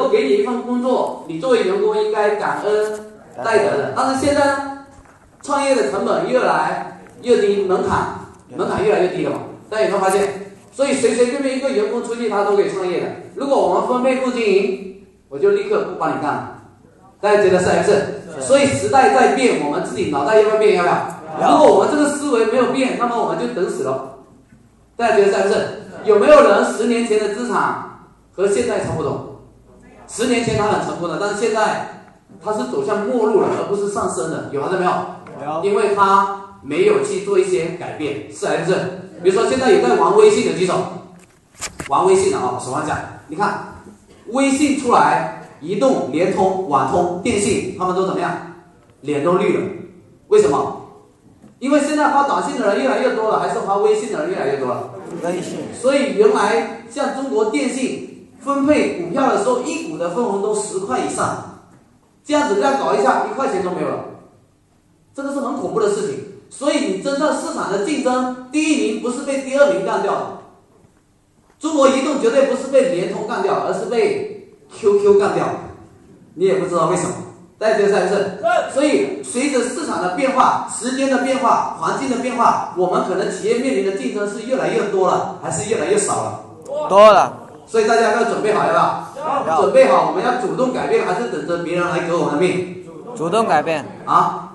果给你一份工作，你作为员工应该感恩戴德的。但是现在呢，创业的成本越来越低，门槛门槛越来越低了嘛？大家有没有发现？所以随随便便一个员工出去，他都可以创业的。如果我们分配不经营，我就立刻不帮你干了。大家觉得是还是？所以时代在变，我们自己脑袋要不要变？要不要？如果我们这个思维没有变，那么我们就等死了。大家觉得是还是？有没有人十年前的资产和现在差不多？十年前他很成功的，但是现在他是走向末路了，而不是上升的，有看到没有？有。因为他没有去做一些改变，是还是？比如说现在有在玩微信的举手，玩微信的啊，手上讲，你看微信出来，移动、联通、网通、电信，他们都怎么样？脸都绿了，为什么？因为现在发短信的人越来越多了，还是发微信的人越来越多了？微信。所以原来像中国电信分配股票的时候，一股的分红都十块以上，这样子这样搞一下，一块钱都没有了，这个是很恐怖的事情。所以你真正市场的竞争，第一名不是被第二名干掉，中国移动绝对不是被联通干掉，而是被 QQ 干掉。你也不知道为什么，大家觉得是不是？所以随着市场的变化、时间的变化、环境的变化，我们可能企业面临的竞争是越来越多了，还是越来越少了？多了。所以大家要准备好，要不要？要。准备好，我们要主动改变，还是等着别人来革我们的命？主动改变。啊。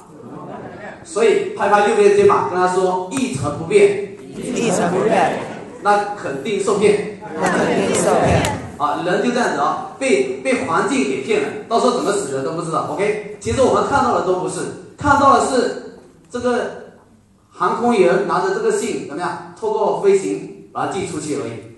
所以拍拍右边的肩膀，跟他说：“一成不变，一成不变，那肯定受骗，那肯定受骗。啊，人就这样子啊，被被环境给骗了，到时候怎么死的都不知道。OK，其实我们看到的都不是，看到的是这个航空员拿着这个信怎么样，透过飞行把它寄出去而已。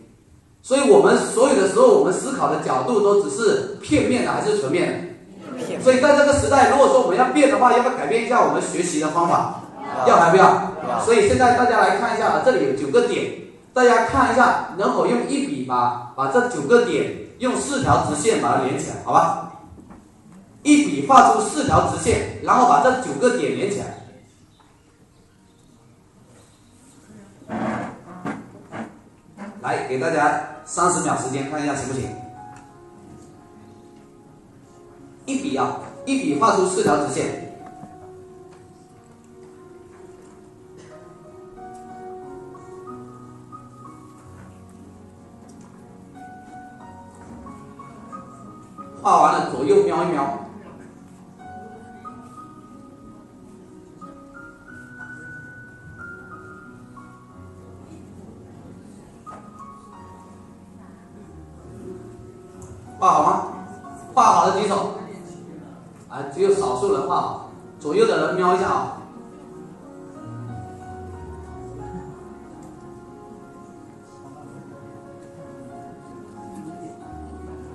所以我们所有的时候，我们思考的角度都只是片面的，还是全面的？”所以在这个时代，如果说我们要变的话，要不要改变一下我们学习的方法？要还不要？所以现在大家来看一下啊，这里有九个点，大家看一下能否用一笔把把这九个点用四条直线把它连起来，好吧？一笔画出四条直线，然后把这九个点连起来。来，给大家三十秒时间，看一下行不行？一笔啊，一笔画出四条直线，画完了左右瞄一瞄，画好吗？画好的举手。啊只有少数人画好，左右的人瞄一下啊。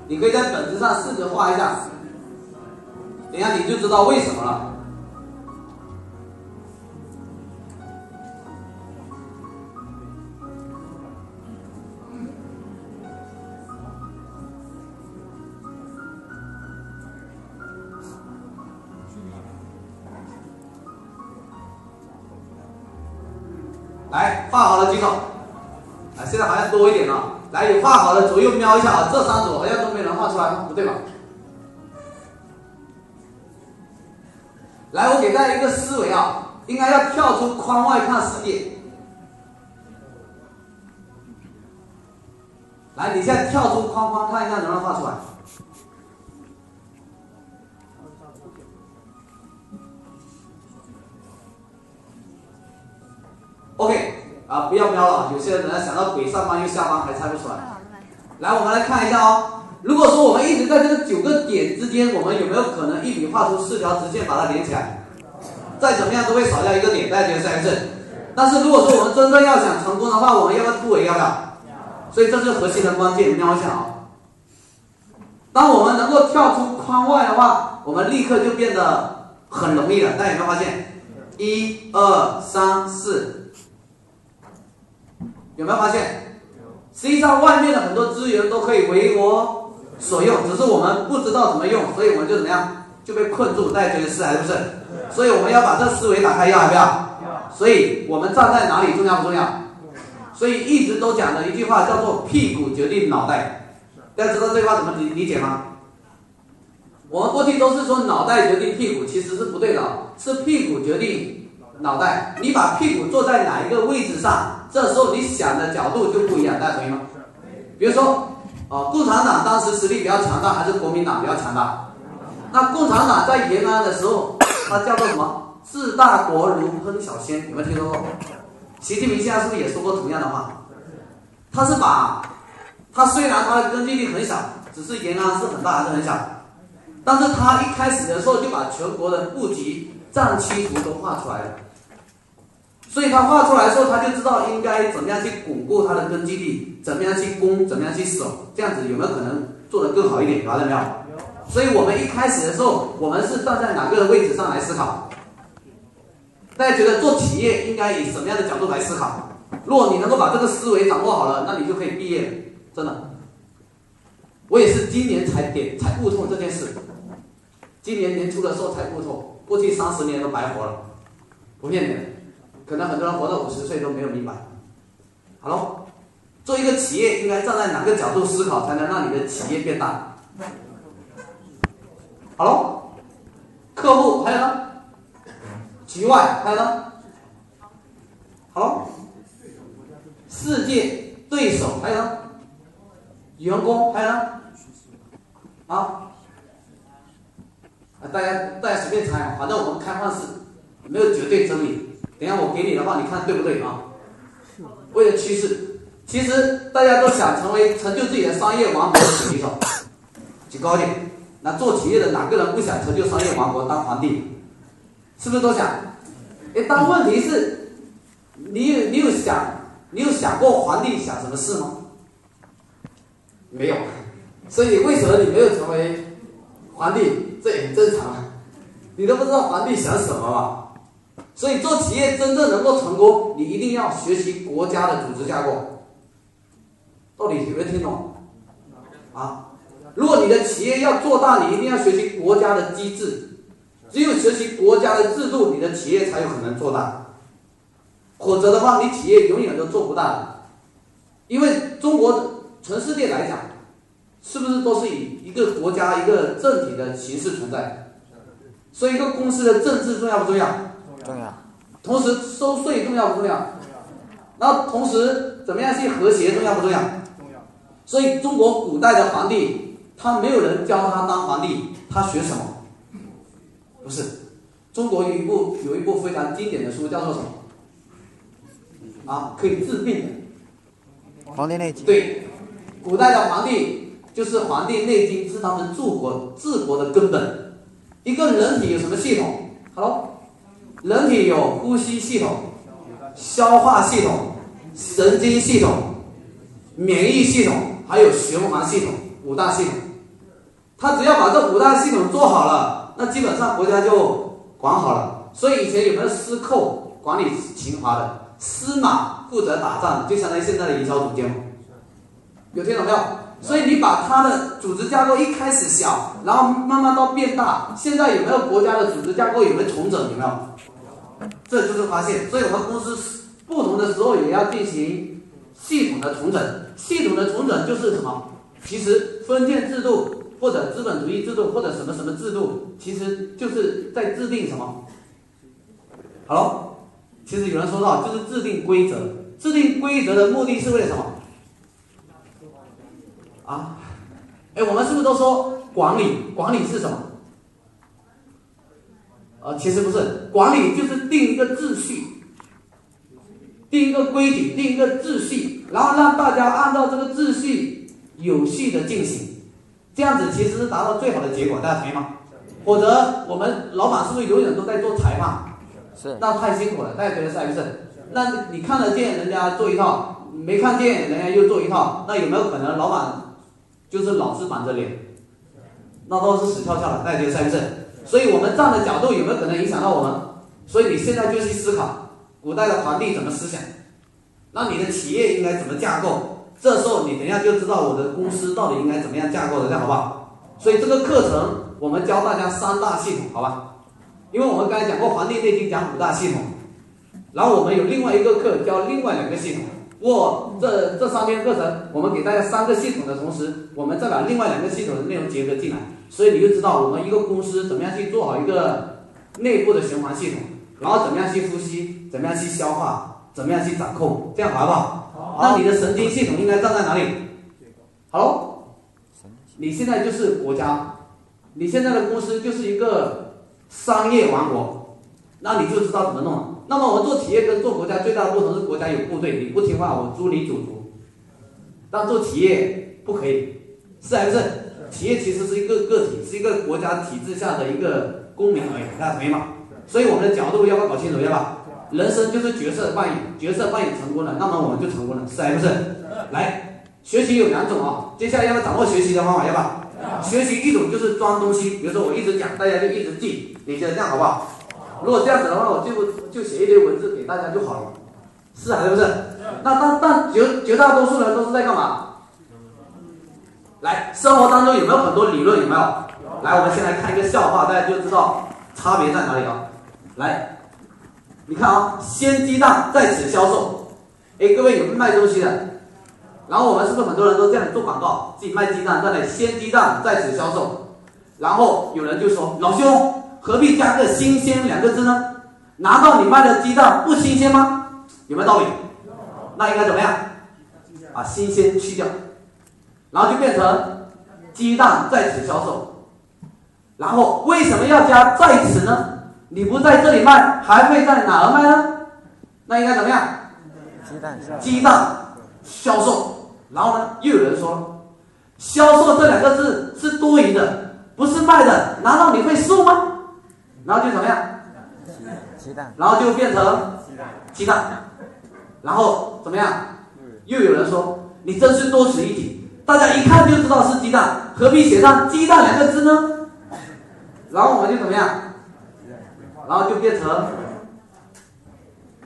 你可以在本子上试着画一下，等下你就知道为什么了。好的左右瞄一下啊，这三组好像都没人画出来，不对吧？来，我给大家一个思维啊，应该要跳出框外看世界。来，你现在跳出框框看一下，能不能画出来？OK，啊，不要瞄了，有些人可能想到鬼上方又下方还猜不出来。来，我们来看一下哦。如果说我们一直在这个九个点之间，我们有没有可能一笔画出四条直线把它连起来？再怎么样都会少掉一个点，大家觉得是还是？但是如果说我们真正要想成功的话，我们要不要突围？要不要？所以这是核心的关键，瞄一下哦。当我们能够跳出框外的话，我们立刻就变得很容易了。大家有没有发现？一二三四。有没有发现？实际上，外面的很多资源都可以为我所用，只是我们不知道怎么用，所以我们就怎么样就被困住。大家觉得是还是不是？所以我们要把这思维打开，要还不要？所以我们站在哪里重要不重要？所以一直都讲的一句话叫做“屁股决定脑袋”。大家知道这句话怎么理理解吗？我们过去都是说脑袋决定屁股，其实是不对的，是屁股决定脑袋。你把屁股坐在哪一个位置上，这时候你想的角度就不一样，大家同意吗？比如说，啊，共产党当时实力比较强大，还是国民党比较强大？那共产党在延安的时候，它叫做什么？治大国如烹小鲜，有没有听说过？习近平现在是不是也说过同样的话？他是把，他虽然他的根据地很小，只是延安是很大还是很小？但是他一开始的时候就把全国的布局战区图都画出来了，所以他画出来的时候，他就知道应该怎么样去巩固他的根据地，怎么样去攻，怎么样去守，这样子有没有可能做得更好一点？发现没有？所以我们一开始的时候，我们是站在哪个位置上来思考？大家觉得做企业应该以什么样的角度来思考？如果你能够把这个思维掌握好了，那你就可以毕业了，真的。我也是今年才点才悟透这件事。今年年初的时候才悟透，过去三十年都白活了，不骗你的，可能很多人活到五十岁都没有明白。好喽，做一个企业应该站在哪个角度思考，才能让你的企业变大？好喽，客户还有呢？局外还有呢？好喽，世界对手还有呢？员工还有呢？啊？啊，大家大家随便猜，反正我们开放式，没有绝对真理。等下我给你的话，你看对不对啊？为了趋势，其实大家都想成为成就自己的商业王国的举手，举高点。那做企业的哪个人不想成就商业王国当皇帝？是不是都想？哎，但问题是，你有你有想你有想过皇帝想什么事吗？没有。所以为什么你没有成为皇帝？这也很正常，你都不知道皇帝想什么吧？所以做企业真正能够成功，你一定要学习国家的组织架构。到底有没有听懂？啊，如果你的企业要做大，你一定要学习国家的机制。只有学习国家的制度，你的企业才有可能做大。否则的话，你企业永远都做不大的。因为中国全世界来讲。是不是都是以一个国家一个政体的形式存在？所以一个公司的政治重要不重要？重要。同时收税重要不重要？然后同时怎么样去和谐重要不重要？重要。所以中国古代的皇帝，他没有人教他当皇帝，他学什么？不是，中国有一部有一部非常经典的书，叫做什么？啊，可以治病的《黄帝内经》。对，古代的皇帝。就是《黄帝内经》是他们治国治国的根本。一个人体有什么系统？Hello，人体有呼吸系统、消化系统、神经系统、免疫系统，还有循环系统五大系统。他只要把这五大系统做好了，那基本上国家就管好了。所以以前有没有司寇管理秦华的？司马负责打仗，就相当于现在的营销总监。有听懂没有？所以你把它的组织架构一开始小，然后慢慢到变大，现在有没有国家的组织架构有没有重整？有没有？这就是发现。所以我们公司不同的时候也要进行系统的重整。系统的重整就是什么？其实封建制度或者资本主义制度或者什么什么制度，其实就是在制定什么？好，其实有人说到就是制定规则。制定规则的目的是为了什么？啊，哎，我们是不是都说管理？管理是什么？呃，其实不是，管理就是定一个秩序，定一个规矩，定一个秩序，然后让大家按照这个秩序有序的进行，这样子其实是达到最好的结果，大家同意吗？否则我们老板是不是永远都在做裁判？是，那太辛苦了，大家觉得是还是？那你看得见人家做一套，没看见人家又做一套，那有没有可能老板？就是老是板着脸，那都是死翘翘了，大家觉得是不是？所以我们站的角度有没有可能影响到我们？所以你现在就去思考，古代的皇帝怎么思想，那你的企业应该怎么架构？这时候你等下就知道我的公司到底应该怎么样架构的，这样好不好？所以这个课程我们教大家三大系统，好吧？因为我们刚才讲过《黄帝内经》讲五大系统，然后我们有另外一个课教另外两个系统，我这这三天课程，我们给大家三个系统的同时，我们再把另外两个系统的内容结合进来，所以你就知道我们一个公司怎么样去做好一个内部的循环系统，然后怎么样去呼吸，怎么样去消化，怎么样去掌控，这样好不好？那你的神经系统应该站在哪里？好喽，你现在就是国家，你现在的公司就是一个商业王国，那你就知道怎么弄了。那么我们做企业跟做国家最大的不同是，国家有部队，你不听话我诛你九族。但做企业不可以，是还不是？企业其实是一个个体，是一个国家体制下的一个公民而已，大家同意吗？所以我们的角度要不要搞清楚，要吧？人生就是角色扮演，角色扮演成功了，那么我们就成功了，是还不是？来，学习有两种啊，接下来要不要掌握学习的方法，要吧？学习一种就是装东西，比如说我一直讲，大家就一直记，你觉得这样好不好？如果这样子的话，我就就写一堆文字给大家就好了，是还是不是？那但但绝绝大多数人都是在干嘛？来，生活当中有没有很多理论？有没有？来，我们先来看一个笑话，大家就知道差别在哪里了。来，你看啊，鲜鸡蛋在此销售。哎，各位有卖东西的，然后我们是不是很多人都这样做广告，自己卖鸡蛋，在那鲜鸡蛋在此销售。然后有人就说，老兄。何必加个“新鲜”两个字呢？难道你卖的鸡蛋不新鲜吗？有没有道理？那应该怎么样？把“新鲜”去掉，然后就变成“鸡蛋在此销售”。然后为什么要加“在此”呢？你不在这里卖，还会在哪儿卖呢？那应该怎么样？鸡蛋鸡蛋销售。然后呢，又有人说，“销售”这两个字是多余的，不是卖的。难道你会售吗？然后就怎么样？鸡蛋。然后就变成鸡蛋。然后怎么样？又有人说你真是多此一举，大家一看就知道是鸡蛋，何必写上“鸡蛋”两个字呢？然后我们就怎么样？然后就变成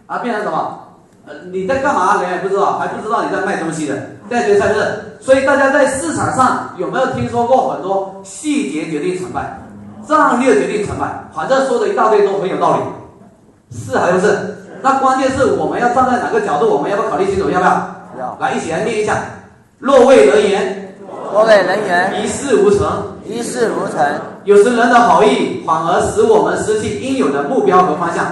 啊，变成什么？呃，你在干嘛？人也不知道，还不知道你在卖东西的，在决策是。所以大家在市场上有没有听说过很多细节决定成败？战略决定成败，反正说的一大堆都很有道理，是还是？那关键是我们要站在哪个角度？我们要不要考虑清楚？要不要？要。来，一起来念一下：若为人言，若为人言，一事无成，一事无成。有时人的好意反而使我们失去应有的目标和方向。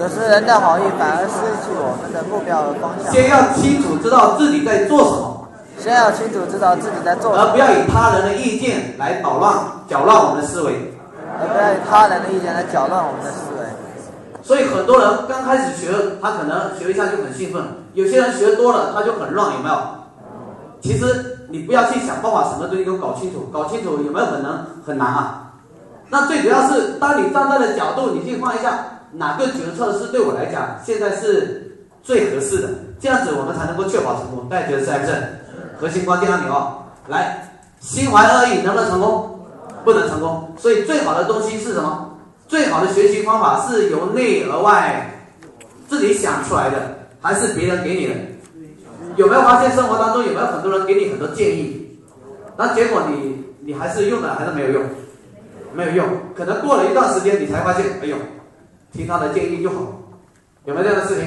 有时人的好意反而失去我们的目标和方向。先要清楚知道自己在做什么。先要清楚知道自己在做什么。而不要以他人的意见来捣乱、搅乱我们的思维。而不要以他人的意见来搅乱我们的思维。所以很多人刚开始学，他可能学一下就很兴奋；有些人学多了，他就很乱，有没有？其实你不要去想办法，什么东西都搞清楚，搞清楚有没有可能很难啊？那最主要是，当你站在的角度，你去换一下，哪个决策是对我来讲现在是最合适的？这样子我们才能够确保成功。大家觉得是还是？核心关键按钮哦！来，心怀恶意能不能成功？不能成功，所以最好的东西是什么？最好的学习方法是由内而外自己想出来的，还是别人给你的？有没有发现生活当中有没有很多人给你很多建议，那结果你你还是用了还是没有用？没有用，可能过了一段时间你才发现，哎呦，听他的建议就好。有没有这样的事情？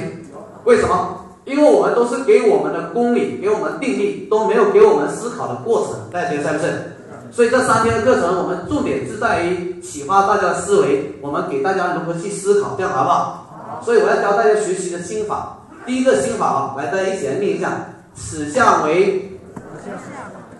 为什么？因为我们都是给我们的公理，给我们定力，都没有给我们思考的过程，大家觉得是不是？所以这三天的课程，我们重点是在于启发大家的思维，我们给大家如何去思考，这样好不好？所以我要教大家学习的心法。第一个心法啊，来大家一起来念一下：此项为。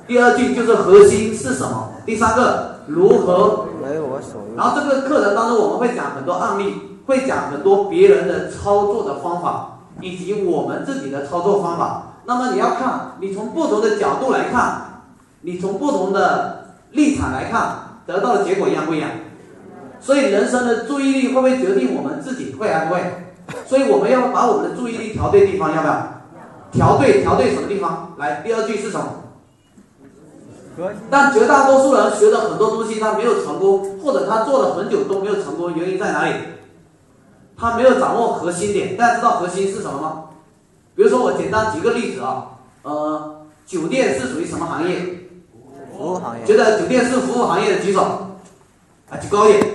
第二句就是核心是什么？第三个如何为我所用。然后这个课程当中我们会讲很多案例，会讲很多别人的操作的方法，以及我们自己的操作方法。那么你要看，你从不同的角度来看，你从不同的。立场来看，得到的结果一样不一样？所以人生的注意力会不会决定我们自己会还不会？所以我们要把我们的注意力调对地方，要不要？调对，调对什么地方？来，第二句是什么？但绝大多数人学的很多东西他没有成功，或者他做了很久都没有成功，原因在哪里？他没有掌握核心点。大家知道核心是什么吗？比如说我简单举个例子啊，呃，酒店是属于什么行业？服务行业，觉得酒店是服务行业的举手，啊，举高一点，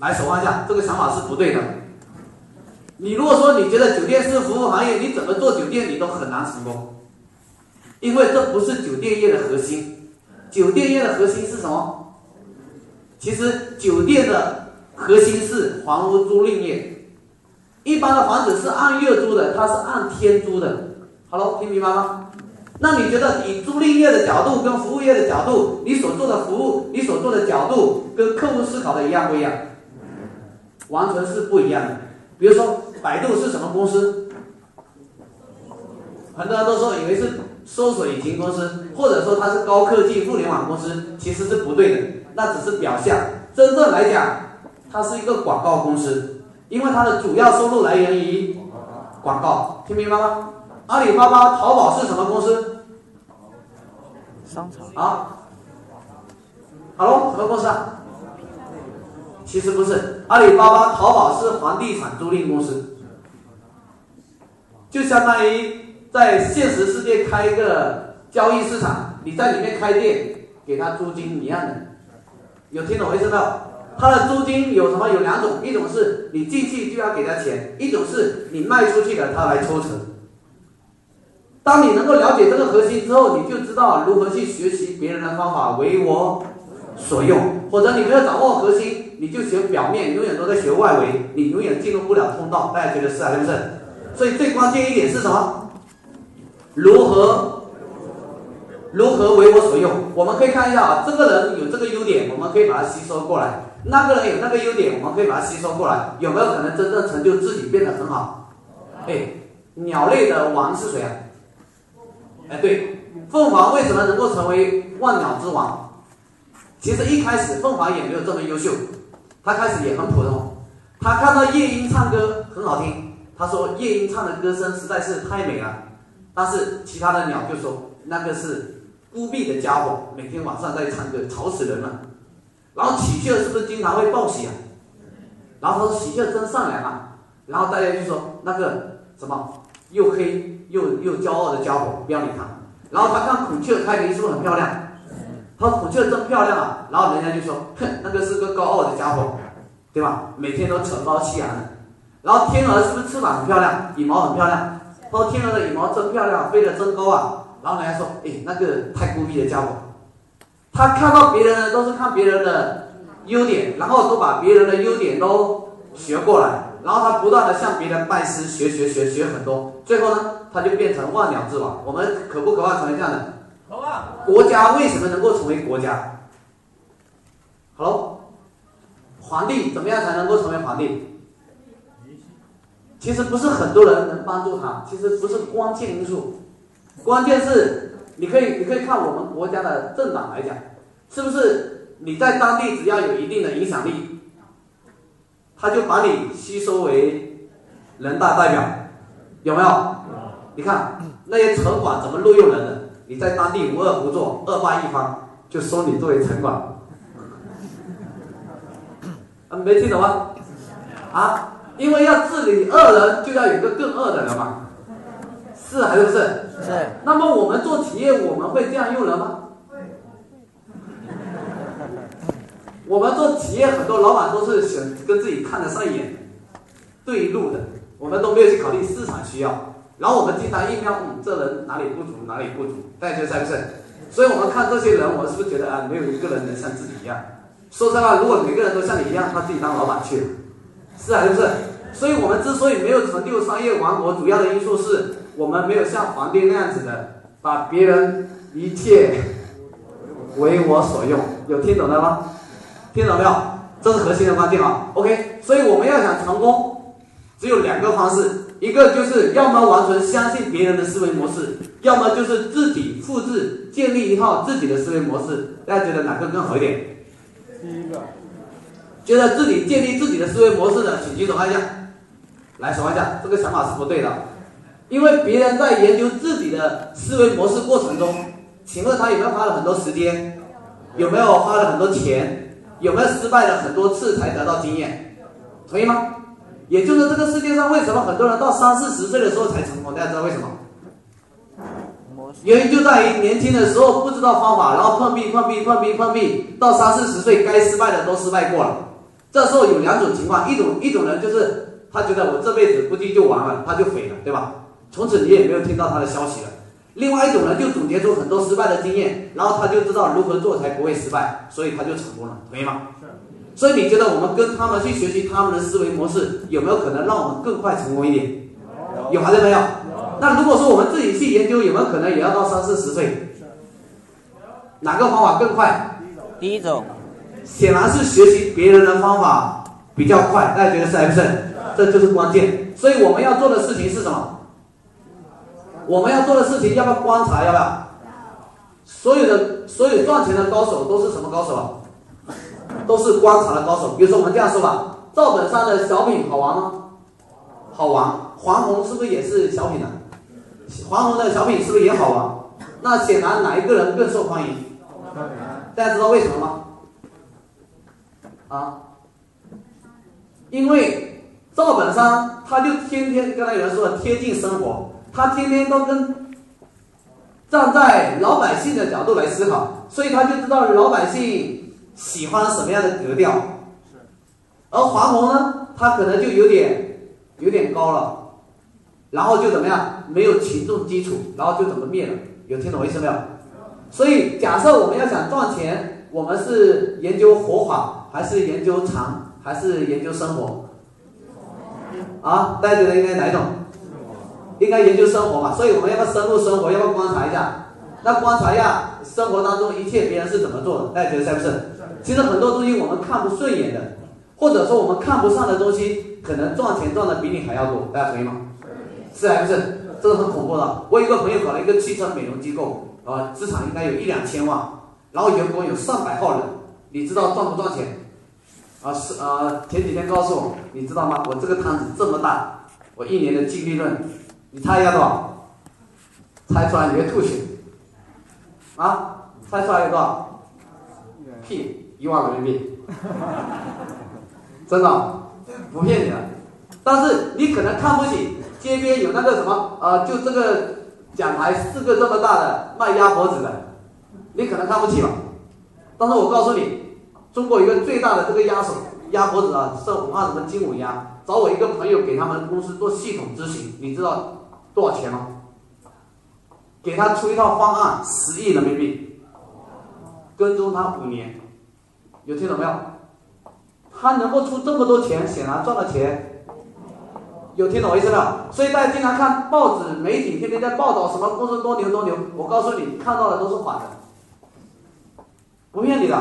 来手放下，这个想法是不对的。你如果说你觉得酒店是服务行业，你怎么做酒店你都很难成功，因为这不是酒店业的核心。酒店业的核心是什么？其实酒店的核心是房屋租赁业。一般的房子是按月租的，它是按天租的。Hello，听明白吗？那你觉得以租赁业的角度跟服务业的角度，你所做的服务，你所做的角度跟客户思考的一样不一样？完全是不一样的。比如说，百度是什么公司？很多人都说以为是搜索引擎公司，或者说它是高科技互联网公司，其实是不对的，那只是表象。真正来讲，它是一个广告公司，因为它的主要收入来源于广告，听明白吗？阿里巴巴、淘宝是什么公司？商场啊，Hello，什么公司啊？其实不是，阿里巴巴、淘宝是房地产租赁公司，就相当于在现实世界开一个交易市场，你在里面开店，给他租金一样的，有听懂我意思没有？它的租金有什么？有两种，一种是你进去就要给他钱，一种是你卖出去了他来抽成。当你能够了解这个核心之后，你就知道如何去学习别人的方法为我所用，或者你没有掌握核心，你就学表面，永远都在学外围，你永远进入不了通道。大家觉得是还是不是？所以最关键一点是什么？如何如何为我所用？我们可以看一下啊，这个人有这个优点，我们可以把它吸收过来；那个人有那个优点，我们可以把它吸收过来。有没有可能真正成就自己变得很好？哎，鸟类的王是谁啊？哎，对，凤凰为什么能够成为万鸟之王？其实一开始凤凰也没有这么优秀，它开始也很普通。他看到夜莺唱歌很好听，他说夜莺唱的歌声实在是太美了。但是其他的鸟就说那个是孤僻的家伙，每天晚上在唱歌，吵死人了。然后喜鹊是不是经常会报喜啊？然后说喜鹊真善良啊。然后大家就说那个什么又黑。又又骄傲的家伙，不要理他。然后他看孔雀开屏是不是很漂亮？他说孔雀真漂亮啊。然后人家就说，哼，那个是个高傲的家伙，对吧？每天都趾高气扬的。然后天鹅是不是翅膀很漂亮，羽毛很漂亮？他说天鹅的羽毛真漂亮，飞得真高啊。然后人家说，哎，那个太孤僻的家伙。他看到别人都是看别人的优点，然后都把别人的优点都学过来。然后他不断的向别人拜师学学学学很多，最后呢，他就变成万鸟之王。我们渴不渴望成为这样的？渴望。国家为什么能够成为国家？Hello，皇帝怎么样才能够成为皇帝？其实不是很多人能帮助他，其实不是关键因素，关键是你可以你可以看我们国家的政党来讲，是不是你在当地只要有一定的影响力？他就把你吸收为人大代表，有没有？你看那些城管怎么录用人的？你在当地无恶不作，恶霸一方，就收你作为城管。啊，没听懂吗？啊，因为要治理恶人，就要有一个更恶的人嘛，是还是不是？是。那么我们做企业，我们会这样用人吗？我们做企业，很多老板都是选跟自己看得上眼、对路的，我们都没有去考虑市场需要。然后我们经常一瞄，嗯，这人哪里不足，哪里不足，大家觉得是不是？所以我们看这些人，我们是不是觉得啊，没有一个人能像自己一样？说实话，如果每个人都像你一样，他自己当老板去了，是还是不是？所以我们之所以没有成就商业王国，主要的因素是我们没有像皇帝那样子的，把别人一切为我所用。有听懂的吗？听懂没有？这是核心的关键啊。OK，所以我们要想成功，只有两个方式，一个就是要么完全相信别人的思维模式，要么就是自己复制建立一套自己的思维模式。大家觉得哪个更好一点？第一个。觉得自己建立自己的思维模式的，请举手看一下。来，手一下，这个想法是不对的，因为别人在研究自己的思维模式过程中，请问他有没有花了很多时间？有没有花了很多钱？有没有失败了很多次才得到经验？同意吗？也就是这个世界上为什么很多人到三四十岁的时候才成功？大家知道为什么？原因就在于年轻的时候不知道方法，然后碰壁碰壁碰壁碰壁，到三四十岁该失败的都失败过了。这时候有两种情况，一种一种人就是他觉得我这辈子估计就完了，他就毁了，对吧？从此你也没有听到他的消息了。另外一种人就总结出很多失败的经验，然后他就知道如何做才不会失败，所以他就成功了，同意吗？所以你觉得我们跟他们去学习他们的思维模式，有没有可能让我们更快成功一点？有还是没有？那如果说我们自己去研究，有没有可能也要到三四十岁？哪个方法更快？第一种，显然是学习别人的方法比较快。大家觉得是还是？这就是关键。所以我们要做的事情是什么？我们要做的事情要不要观察？要不要？所有的所有赚钱的高手都是什么高手啊？都是观察的高手。比如说我们这样说吧，赵本山的小品好玩吗？好玩。黄宏是不是也是小品呢？黄宏的小品是不是也好玩？那显然哪一个人更受欢迎？大家知道为什么吗？啊？因为赵本山他就天天刚才有人说的贴近生活，他天天都跟站在老百姓的角度来思考，所以他就知道老百姓喜欢什么样的格调。而黄宏呢，他可能就有点有点高了。然后就怎么样？没有群众基础，然后就怎么灭了？有听懂我意思没有？所以假设我们要想赚钱，我们是研究活法，还是研究禅，还是研究生活？啊，大家觉得应该哪一种？应该研究生活嘛。所以我们要不要深入生活？要不要观察一下？那观察一下生活当中一切别人是怎么做的？大家觉得是不是？其实很多东西我们看不顺眼的，或者说我们看不上的东西，可能赚钱赚的比你还要多。大家同意吗？是还不是？这个很恐怖的。我有个朋友搞了一个汽车美容机构，啊，资产应该有一两千万，然后员工有上百号人。你知道赚不赚钱？啊，是啊，前几天告诉我，你知道吗？我这个摊子这么大，我一年的净利润，你猜一下多少？猜出来你会吐血。啊，猜出来有多少？屁，一万人民币。真的，不骗你的。但是你可能看不起。街边有那个什么，呃，就这个讲台四个这么大的卖鸭脖子的，你可能看不起吧？但是我告诉你，中国一个最大的这个鸭手鸭脖子啊，是武汉什么金武鸭，找我一个朋友给他们公司做系统咨询，你知道多少钱吗？给他出一套方案，十亿人民币，跟踪他五年，有听懂没有？他能够出这么多钱，显然赚了钱。有听懂我意思没有？所以大家经常看报纸、媒体，天天在报道什么公司多牛多牛。我告诉你，看到的都是反的，不骗你的。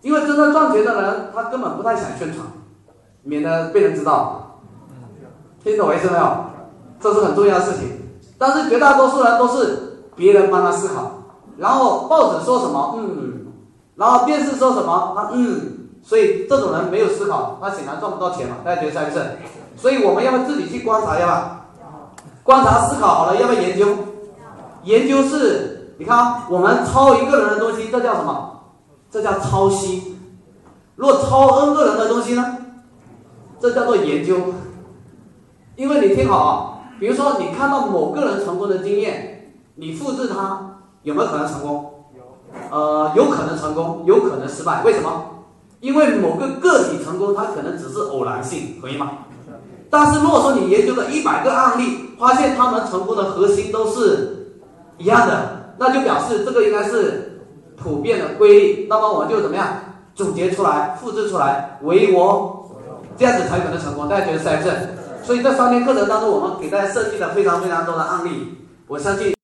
因为真正赚钱的人，他根本不太想宣传，免得被人知道。听懂我意思没有？这是很重要的事情。但是绝大多数人都是别人帮他思考，然后报纸说什么，嗯，然后电视说什么，他嗯，所以这种人没有思考，他显然赚不到钱嘛。大家觉得是不是？所以我们要不要自己去观察，要吧？观察思考好了，要不要研究？研究是，你看，我们抄一个人的东西，这叫什么？这叫抄袭。如果抄 N 个人的东西呢？这叫做研究。因为你听好啊，比如说你看到某个人成功的经验，你复制他，有没有可能成功？呃，有可能成功，有可能失败。为什么？因为某个个体成功，它可能只是偶然性，可以吗？但是如果说你研究了一百个案例，发现他们成功的核心都是一样的，那就表示这个应该是普遍的规律。那么我们就怎么样总结出来、复制出来，为我这样子才可能成功。大家觉得是不是？所以这三天课程当中，我们给大家设计了非常非常多的案例，我相信。